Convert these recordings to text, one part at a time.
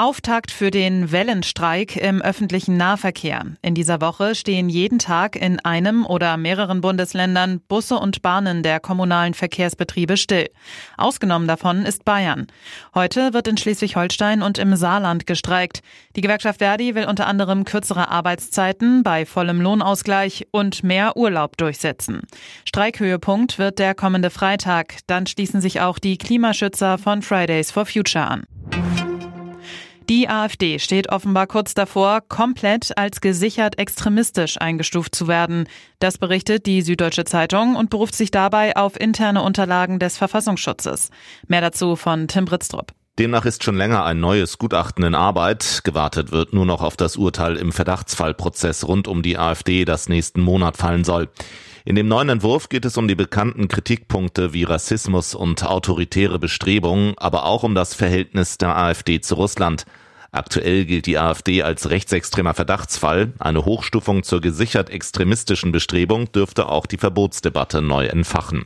Auftakt für den Wellenstreik im öffentlichen Nahverkehr. In dieser Woche stehen jeden Tag in einem oder mehreren Bundesländern Busse und Bahnen der kommunalen Verkehrsbetriebe still. Ausgenommen davon ist Bayern. Heute wird in Schleswig-Holstein und im Saarland gestreikt. Die Gewerkschaft Verdi will unter anderem kürzere Arbeitszeiten bei vollem Lohnausgleich und mehr Urlaub durchsetzen. Streikhöhepunkt wird der kommende Freitag. Dann schließen sich auch die Klimaschützer von Fridays for Future an. Die AfD steht offenbar kurz davor, komplett als gesichert extremistisch eingestuft zu werden. Das berichtet die Süddeutsche Zeitung und beruft sich dabei auf interne Unterlagen des Verfassungsschutzes. Mehr dazu von Tim Britztrup. Demnach ist schon länger ein neues Gutachten in Arbeit. Gewartet wird nur noch auf das Urteil im Verdachtsfallprozess rund um die AfD, das nächsten Monat fallen soll. In dem neuen Entwurf geht es um die bekannten Kritikpunkte wie Rassismus und autoritäre Bestrebungen, aber auch um das Verhältnis der AfD zu Russland. Aktuell gilt die AfD als rechtsextremer Verdachtsfall. Eine Hochstufung zur gesichert extremistischen Bestrebung dürfte auch die Verbotsdebatte neu entfachen.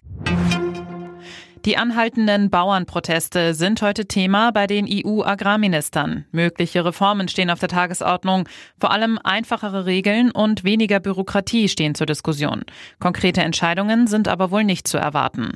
Die anhaltenden Bauernproteste sind heute Thema bei den EU-Agrarministern. Mögliche Reformen stehen auf der Tagesordnung. Vor allem einfachere Regeln und weniger Bürokratie stehen zur Diskussion. Konkrete Entscheidungen sind aber wohl nicht zu erwarten.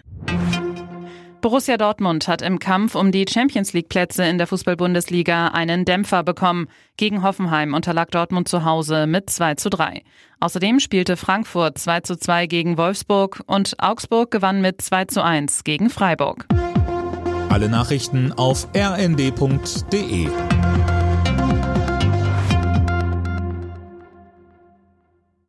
Borussia Dortmund hat im Kampf um die Champions League Plätze in der Fußball-Bundesliga einen Dämpfer bekommen. Gegen Hoffenheim unterlag Dortmund zu Hause mit 2 zu 3. Außerdem spielte Frankfurt 2 zu 2 gegen Wolfsburg und Augsburg gewann mit 2 zu 1 gegen Freiburg. Alle Nachrichten auf rnd.de